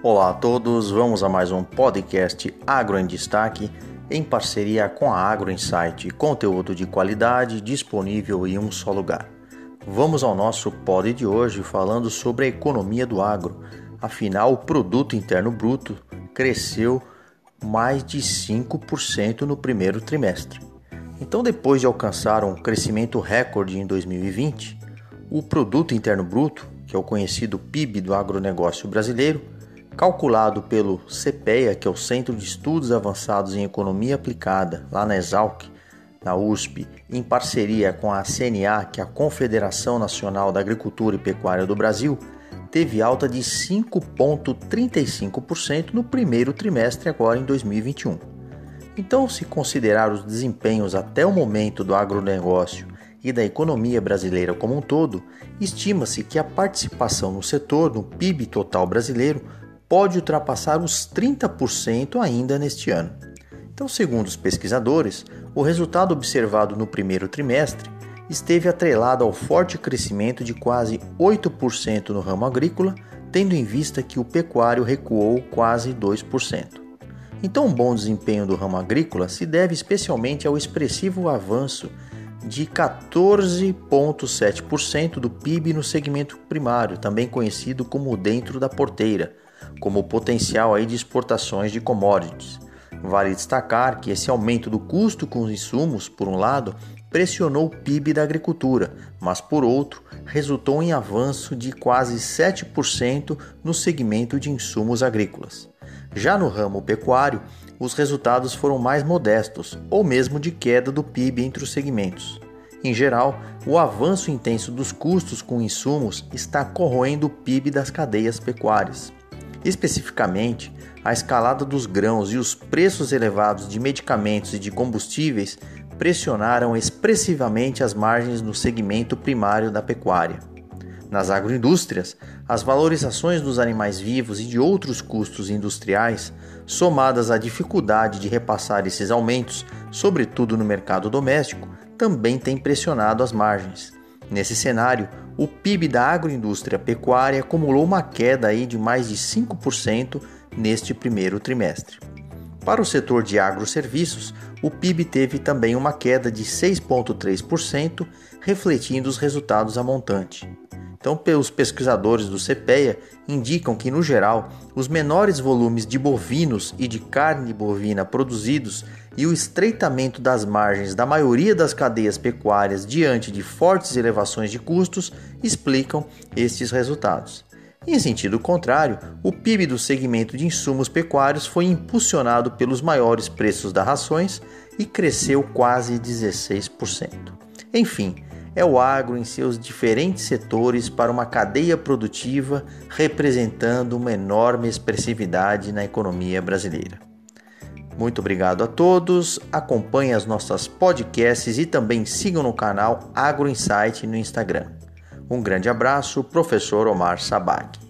Olá a todos, vamos a mais um podcast Agro em Destaque em parceria com a Agro Insight, conteúdo de qualidade disponível em um só lugar. Vamos ao nosso pod de hoje falando sobre a economia do agro. Afinal, o produto interno bruto cresceu mais de 5% no primeiro trimestre. Então, depois de alcançar um crescimento recorde em 2020, o produto interno bruto, que é o conhecido PIB do agronegócio brasileiro, calculado pelo CPEA, que é o Centro de Estudos Avançados em Economia Aplicada, lá na Exalc, na USP, em parceria com a CNA, que é a Confederação Nacional da Agricultura e Pecuária do Brasil, teve alta de 5,35% no primeiro trimestre agora em 2021. Então, se considerar os desempenhos até o momento do agronegócio e da economia brasileira como um todo, estima-se que a participação no setor no PIB total brasileiro pode ultrapassar os 30% ainda neste ano. Então, segundo os pesquisadores, o resultado observado no primeiro trimestre esteve atrelado ao forte crescimento de quase 8% no ramo agrícola, tendo em vista que o pecuário recuou quase 2%. Então, o um bom desempenho do ramo agrícola se deve especialmente ao expressivo avanço de 14,7% do PIB no segmento primário, também conhecido como dentro da porteira, como potencial aí de exportações de commodities. Vale destacar que esse aumento do custo com os insumos, por um lado, pressionou o PIB da agricultura, mas por outro, resultou em avanço de quase 7% no segmento de insumos agrícolas. Já no ramo pecuário, os resultados foram mais modestos, ou mesmo de queda do PIB entre os segmentos. Em geral, o avanço intenso dos custos com insumos está corroendo o PIB das cadeias pecuárias. Especificamente, a escalada dos grãos e os preços elevados de medicamentos e de combustíveis pressionaram expressivamente as margens no segmento primário da pecuária. Nas agroindústrias, as valorizações dos animais vivos e de outros custos industriais, somadas à dificuldade de repassar esses aumentos, sobretudo no mercado doméstico, também têm pressionado as margens. Nesse cenário, o PIB da agroindústria pecuária acumulou uma queda aí de mais de 5% neste primeiro trimestre. Para o setor de agroserviços, o PIB teve também uma queda de 6,3%, refletindo os resultados a montante. Então, os pesquisadores do CPEA indicam que, no geral, os menores volumes de bovinos e de carne bovina produzidos e o estreitamento das margens da maioria das cadeias pecuárias diante de fortes elevações de custos explicam estes resultados. Em sentido contrário, o PIB do segmento de insumos pecuários foi impulsionado pelos maiores preços das rações e cresceu quase 16%. Enfim, é o agro em seus diferentes setores para uma cadeia produtiva representando uma enorme expressividade na economia brasileira. Muito obrigado a todos. Acompanhe as nossas podcasts e também sigam no canal Agro Insight no Instagram. Um grande abraço, professor Omar Sabag.